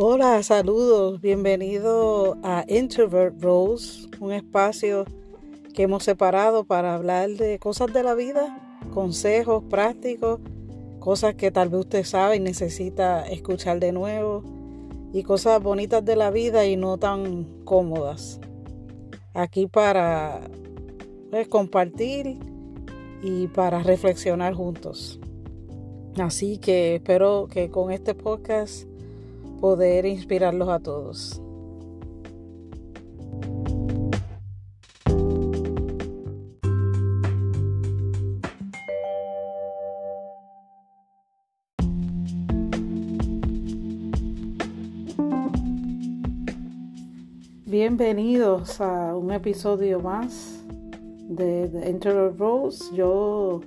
Hola, saludos, bienvenido a Introvert Rose, un espacio que hemos separado para hablar de cosas de la vida, consejos prácticos, cosas que tal vez usted sabe y necesita escuchar de nuevo, y cosas bonitas de la vida y no tan cómodas. Aquí para pues, compartir y para reflexionar juntos. Así que espero que con este podcast poder inspirarlos a todos. Bienvenidos a un episodio más de The Enter Rose. Yo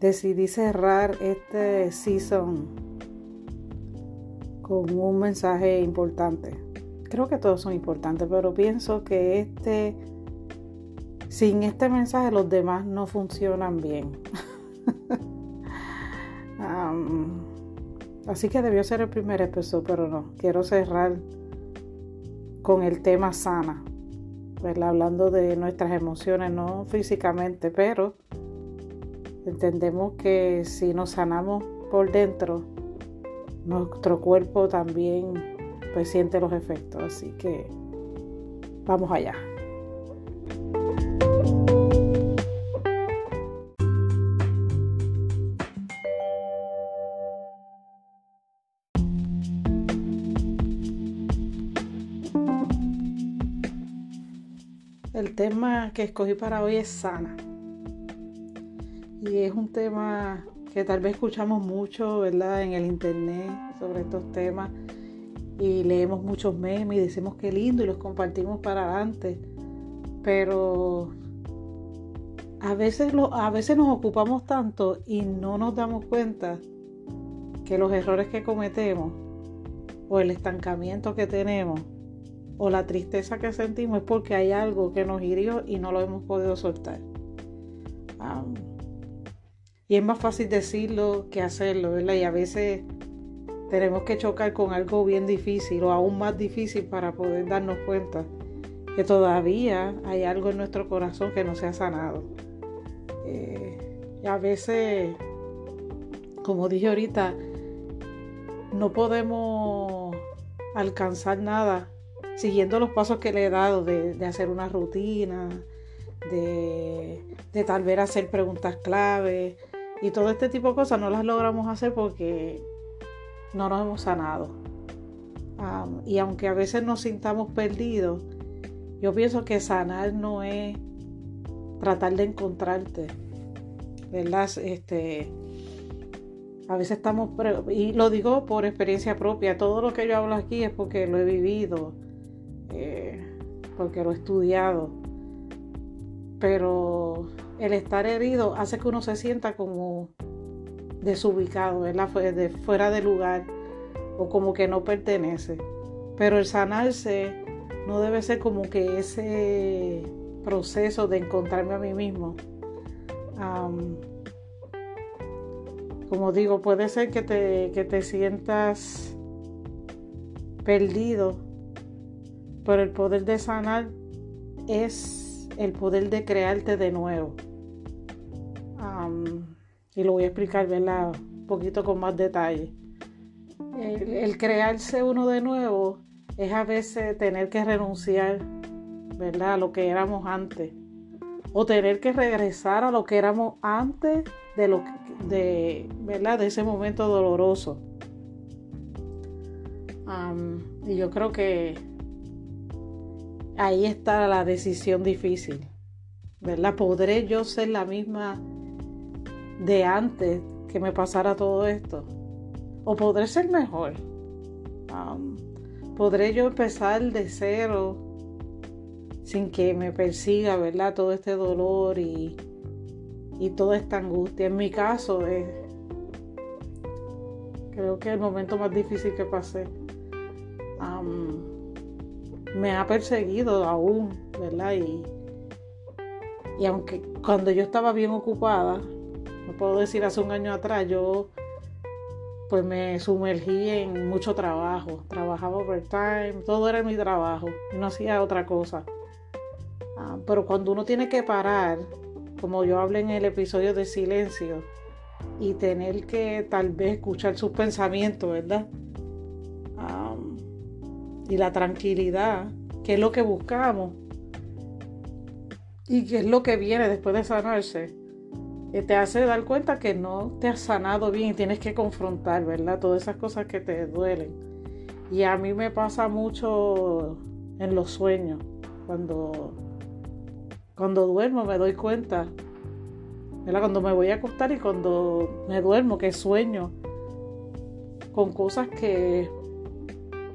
decidí cerrar este season con un mensaje importante. Creo que todos son importantes, pero pienso que este, sin este mensaje los demás no funcionan bien. así que debió ser el primer episodio, pero no. Quiero cerrar con el tema sana, hablando de nuestras emociones, no físicamente, pero entendemos que si nos sanamos por dentro, nuestro cuerpo también pues, siente los efectos. Así que vamos allá. El tema que escogí para hoy es sana. Y es un tema que tal vez escuchamos mucho, ¿verdad? En el internet sobre estos temas y leemos muchos memes y decimos qué lindo y los compartimos para adelante. Pero a veces, a veces nos ocupamos tanto y no nos damos cuenta que los errores que cometemos o el estancamiento que tenemos o la tristeza que sentimos es porque hay algo que nos hirió y no lo hemos podido soltar. Y es más fácil decirlo que hacerlo, ¿verdad? Y a veces tenemos que chocar con algo bien difícil o aún más difícil para poder darnos cuenta que todavía hay algo en nuestro corazón que no se ha sanado. Eh, y a veces, como dije ahorita, no podemos alcanzar nada siguiendo los pasos que le he dado de, hacer una rutina, de, de, tal vez hacer preguntas clave, y todo este tipo de cosas no las logramos hacer porque no nos hemos sanado. y aunque a veces nos sintamos perdidos, yo pienso que sanar no es tratar de encontrarte. ¿Verdad? Este, a veces estamos, y lo digo por experiencia propia, todo lo que yo hablo aquí es porque lo he vivido, eh, porque lo he estudiado. Pero el estar herido hace que uno se sienta como desubicado, de fuera de lugar o como que no pertenece. Pero el sanarse no debe ser como que ese proceso de encontrarme a mí mismo. como digo, puede ser que te, que te sientas perdido, pero el poder de sanar es el poder de crearte de nuevo y lo voy a explicar un poquito con más detalle. El, crearse uno de nuevo es a veces tener que renunciar ¿verdad? a lo que éramos antes o tener que regresar a lo que éramos antes de lo de, ¿verdad? de ese momento doloroso. y yo creo que ahí está la decisión difícil, ¿verdad? ¿Podré yo ser la misma de antes que me pasara todo esto? ¿O podré ser mejor? ¿Podré yo empezar de cero sin que me persiga, ¿verdad? Todo este dolor y, y toda esta angustia. En mi caso, es, creo que el momento más difícil que pasé me ha perseguido aún, ¿verdad? Y, y aunque cuando yo estaba bien ocupada, no puedo decir hace un año atrás, yo pues me sumergí en mucho trabajo. Trabajaba overtime, todo era mi trabajo, no hacía otra cosa. Ah, pero cuando uno tiene que parar, como yo hablé en el episodio de silencio, y tener que tal vez escuchar sus pensamientos, ¿verdad? y la tranquilidad, que es lo que buscamos y que es lo que viene después de sanarse te hace dar cuenta que no te has sanado bien y tienes que confrontar, ¿verdad? Todas esas cosas que te duelen. Y a mí me pasa mucho en los sueños. Cuando, cuando duermo me doy cuenta, ¿verdad? Cuando me voy a acostar y cuando me duermo, que sueño con cosas que,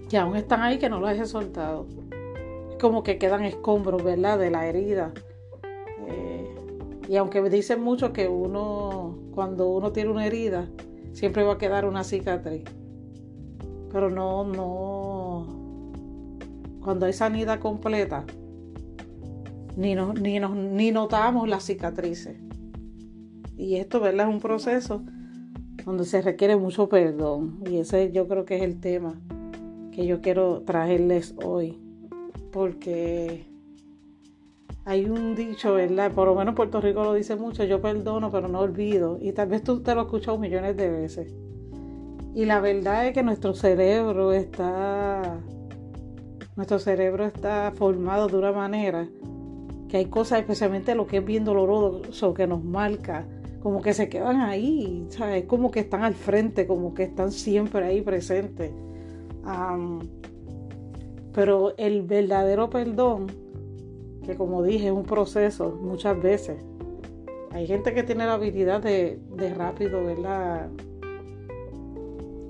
que aún están ahí, que no las he soltado. Es como que quedan escombros, ¿verdad? De la herida y aunque me dicen mucho que uno, cuando uno tiene una herida, siempre va a quedar una cicatriz. Pero no, no. Cuando hay sanidad completa, ni, ni, ni notamos las cicatrices. Y esto, ¿verdad? Es un proceso donde se requiere mucho perdón. Y ese yo creo que es el tema que yo quiero traerles hoy. Porque hay un dicho, ¿verdad? Por lo menos Puerto Rico lo dice mucho, yo perdono pero no olvido. Y tal vez tú te lo has escuchado millones de veces. Y la verdad es que nuestro cerebro está, nuestro cerebro está formado de una manera que hay cosas, especialmente lo que es bien doloroso, que nos marca, como que se quedan ahí, ¿sabes? Como que están al frente, como que están siempre ahí presentes. pero el verdadero perdón que como dije es un proceso muchas veces. Hay gente que tiene la habilidad de, rápido, ¿verdad?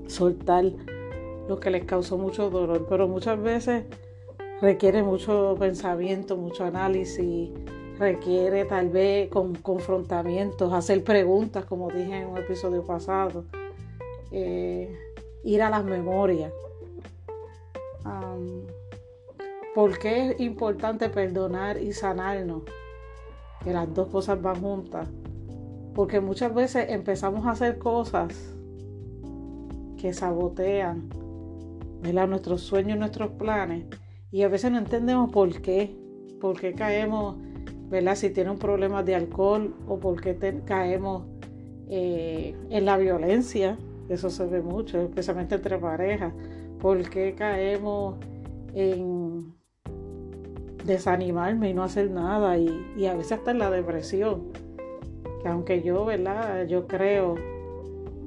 Soltar lo que les causó mucho dolor, pero muchas veces requiere mucho pensamiento, mucho análisis, requiere tal vez con confrontamientos, hacer preguntas, como dije en un episodio pasado, eh, ir a las memorias. ¿Por qué es importante perdonar y sanarnos? Que las dos cosas van juntas. Porque muchas veces empezamos a hacer cosas que sabotean nuestros sueños, nuestros planes. Y a veces no entendemos por qué. Por qué caemos, ¿verdad? Si tiene un problema de alcohol o por qué caemos eh, en la violencia. Eso se ve mucho, especialmente entre parejas. ¿Por qué caemos en desanimarme y no hacer nada y, a veces hasta en la depresión. Que aunque yo, ¿verdad? Yo creo,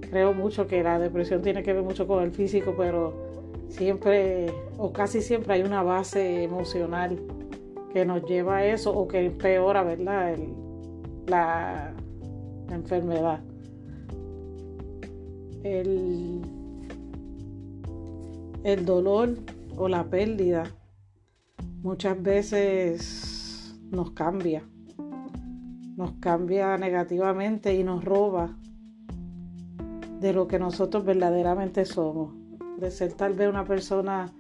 creo mucho que la depresión tiene que ver mucho con el físico, pero siempre o casi siempre hay una base emocional que nos lleva a eso o que empeora, ¿verdad? la, la enfermedad. El, el dolor o la pérdida muchas veces nos cambia, nos cambia negativamente y nos roba de lo que nosotros verdaderamente somos, de ser tal vez una persona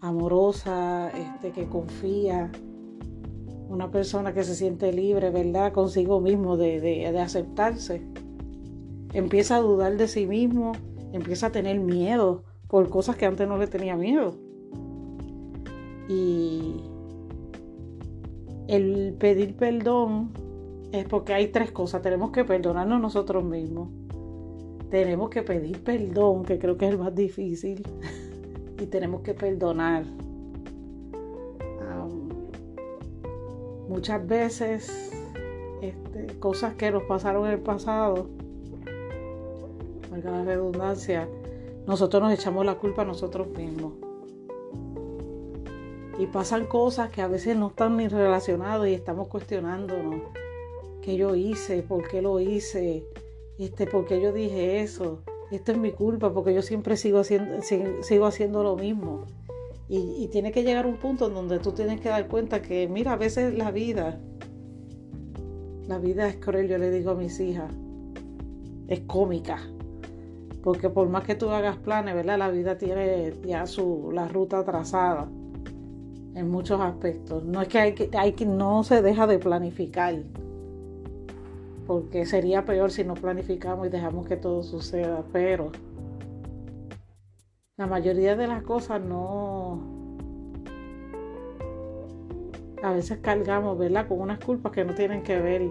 amorosa, este, que confía, una persona que se siente libre, ¿verdad? Consigo mismo de, de aceptarse. Empieza a dudar de sí mismo, empieza a tener miedo por cosas que antes no le tenía miedo. Y el pedir perdón es porque hay tres cosas. Tenemos que perdonarnos nosotros mismos. Tenemos que pedir perdón, que creo que es el más difícil. y tenemos que perdonar. muchas veces este, cosas que nos pasaron en el pasado, valga la redundancia, nosotros nos echamos la culpa a nosotros mismos y pasan cosas que a veces no están ni relacionadas y estamos cuestionándonos qué yo hice, por qué lo hice, este, por qué yo dije eso, esto es mi culpa porque yo siempre sigo haciendo, sigo haciendo lo mismo. Y, tiene que llegar un punto en donde tú tienes que dar cuenta que, mira, a veces la vida, la vida es cruel, yo le digo a mis hijas, es cómica. Porque por más que tú hagas planes, ¿verdad? La vida tiene ya su, la ruta trazada en muchos aspectos. No es que hay que, hay que no se deja de planificar, porque sería peor si no planificamos y dejamos que todo suceda, pero la mayoría de las cosas no... A veces cargamos, ¿verdad? Con unas culpas que no tienen que ver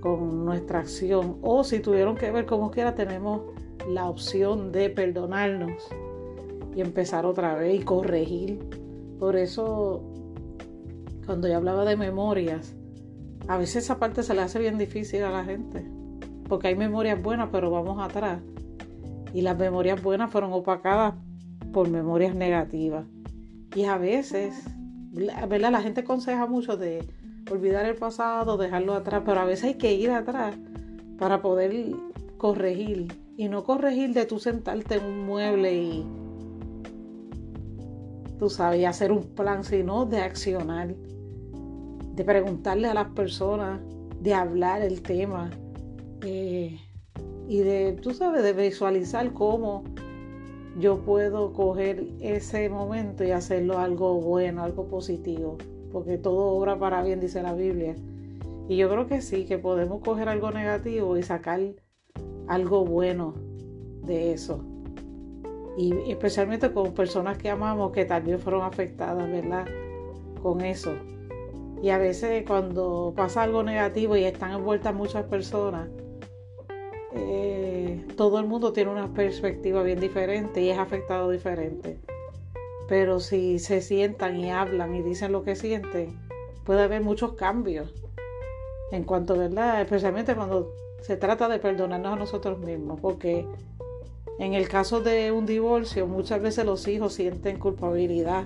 con nuestra acción. O si tuvieron que ver como quiera, tenemos la opción de perdonarnos y empezar otra vez y corregir. Por eso, cuando yo hablaba de memorias, a veces esa parte se le hace bien difícil a la gente. Porque hay memorias buenas, pero vamos atrás. Y las memorias buenas fueron opacadas por memorias negativas. Y a veces. La gente aconseja mucho de olvidar el pasado, dejarlo atrás, pero a veces hay que ir atrás para poder corregir. Y no corregir de tú sentarte en un mueble y, tú sabes, hacer un plan, sino de accionar, de preguntarle a las personas, de hablar el tema. Eh, y de, tú sabes, de visualizar cómo yo puedo coger ese momento y hacerlo algo bueno, algo positivo, porque todo obra para bien, dice la Biblia. Y yo creo que sí, que podemos coger algo negativo y sacar algo bueno de eso. Y especialmente con personas que amamos que también fueron afectadas, ¿verdad? Con eso. Y a veces cuando pasa algo negativo y están envueltas muchas personas, eh, todo el mundo tiene una perspectiva bien diferente y es afectado diferente. Pero si se sientan y hablan y dicen lo que sienten, puede haber muchos cambios. En cuanto, ¿verdad? Especialmente cuando se trata de perdonarnos a nosotros mismos. Porque en el caso de un divorcio, muchas veces los hijos sienten culpabilidad.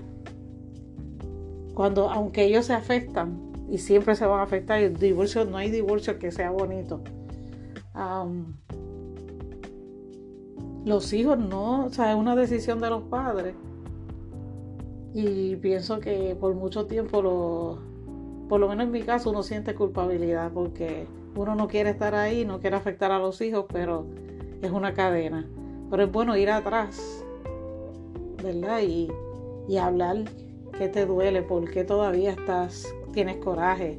Cuando, aunque ellos se afectan, y siempre se van a afectar, el divorcio, no hay divorcio que sea bonito los hijos no, o sea, es una decisión de los padres. Y pienso que por mucho tiempo, lo, por lo menos en mi caso, uno siente culpabilidad porque uno no quiere estar ahí, no quiere afectar a los hijos, pero es una cadena. Pero es bueno ir atrás, ¿verdad? Y, y hablar qué te duele, por qué todavía estás, tienes coraje,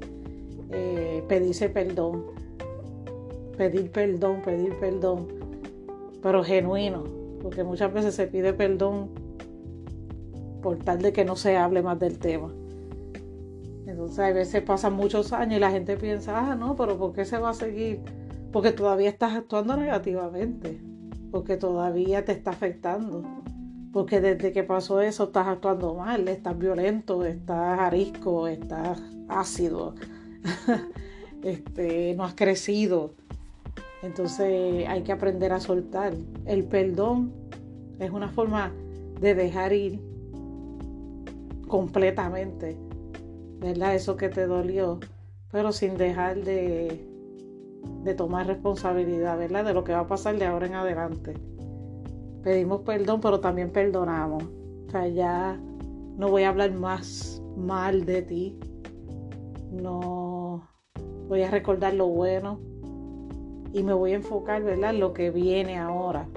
eh, pedirse perdón pedir perdón, pedir perdón, pero genuino, porque muchas veces se pide perdón por tal de que no se hable más del tema. Entonces a veces pasan muchos años y la gente piensa, ah, no, pero ¿por qué se va a seguir? Porque todavía estás actuando negativamente, porque todavía te está afectando, porque desde que pasó eso estás actuando mal, estás violento, estás arisco, estás ácido, este, no has crecido. Entonces hay que aprender a soltar. El perdón es una forma de dejar ir completamente, ¿verdad? Eso que te dolió, pero sin dejar de, de tomar responsabilidad, ¿verdad? De lo que va a pasar de ahora en adelante. Pedimos perdón, pero también perdonamos. O sea, ya no voy a hablar más mal de ti. No voy a recordar lo bueno y me voy a enfocar ¿verdad? en lo que viene ahora.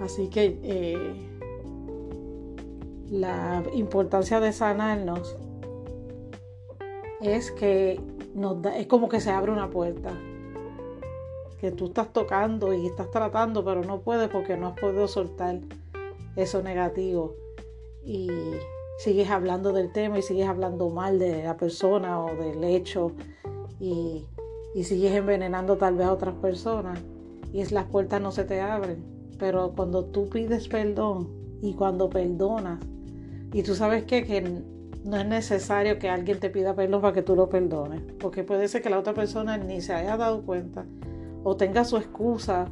Así que eh, la importancia de sanarnos es que es como que se abre una puerta que tú estás tocando y estás tratando, pero no puedes porque no has podido soltar eso negativo. Y sigues hablando del tema y sigues hablando mal de la persona o del hecho. Y y sigues envenenando tal vez a otras personas y es las puertas no se te abren. Pero cuando tú pides perdón y cuando perdonas, y tú sabes que no es necesario que alguien te pida perdón para que tú lo perdones, porque puede ser que la otra persona ni se haya dado cuenta o tenga su excusa,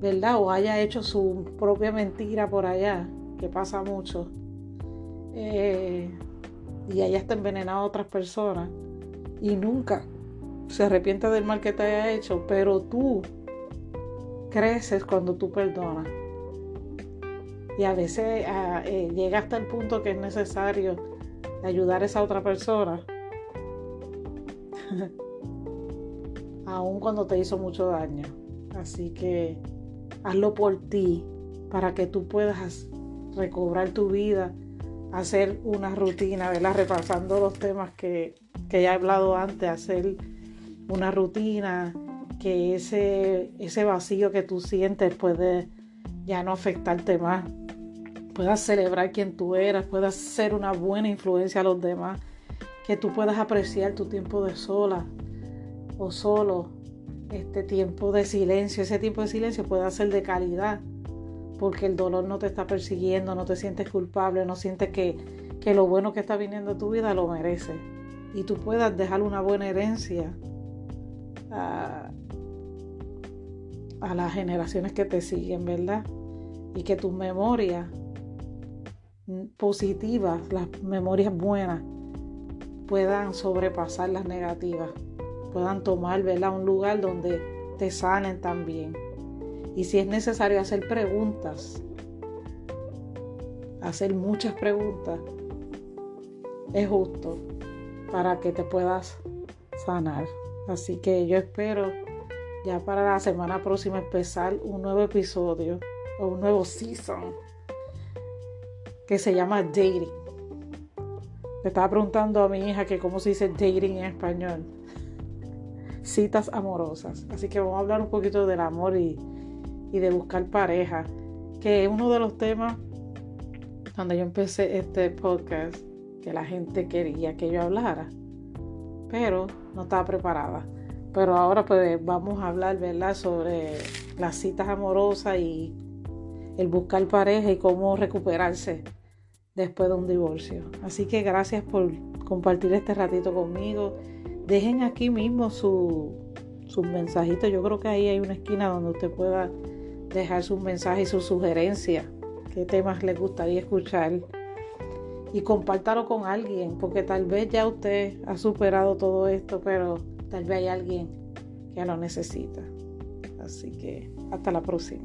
¿verdad? O haya hecho su propia mentira por allá, que pasa mucho, eh, y haya está envenenado a otras personas y nunca se arrepiente del mal que te haya hecho, pero tú creces cuando tú perdonas. Y a veces ah, eh, llega hasta el punto que es necesario ayudar a esa otra persona, aun cuando te hizo mucho daño. Así que hazlo por ti, para que tú puedas recobrar tu vida, hacer una rutina, ¿verdad? Repasando los temas que, que ya he hablado antes, hacer una rutina, que ese, ese vacío que tú sientes puede ya no afectarte más. Puedas celebrar quien tú eras, puedas ser una buena influencia a los demás, que tú puedas apreciar tu tiempo de sola o solo, este tiempo de silencio, ese tiempo de silencio puede ser de calidad, porque el dolor no te está persiguiendo, no te sientes culpable, no sientes que, que lo bueno que está viniendo a tu vida lo merece. Y tú puedas dejar una buena herencia a, a las generaciones que te siguen, ¿verdad? Y que tus memorias positivas, las memorias buenas, puedan sobrepasar las negativas, puedan tomar, ¿verdad? Un lugar donde te sanen también. Y si es necesario hacer preguntas, hacer muchas preguntas, es justo para que te puedas sanar. Así que yo espero ya para la semana próxima empezar un nuevo episodio o un nuevo season que se llama Dating. Le estaba preguntando a mi hija que cómo se dice dating en español. Citas amorosas. Así que vamos a hablar un poquito del amor y, y de buscar pareja, que es uno de los temas donde yo empecé este podcast que la gente quería que yo hablara, pero no estaba preparada. Pero ahora pues vamos a hablar, ¿verdad?, sobre las citas amorosas y el buscar pareja y cómo recuperarse después de un divorcio. Así que gracias por compartir este ratito conmigo. Dejen aquí mismo su, sus mensajitos. Yo creo que ahí hay una esquina donde usted pueda dejar sus mensajes y sus sugerencias. ¿Qué temas le gustaría escuchar? Y compártalo con alguien, porque tal vez ya usted ha superado todo esto, pero Tal vez hay alguien que lo necesita. Así que hasta la próxima.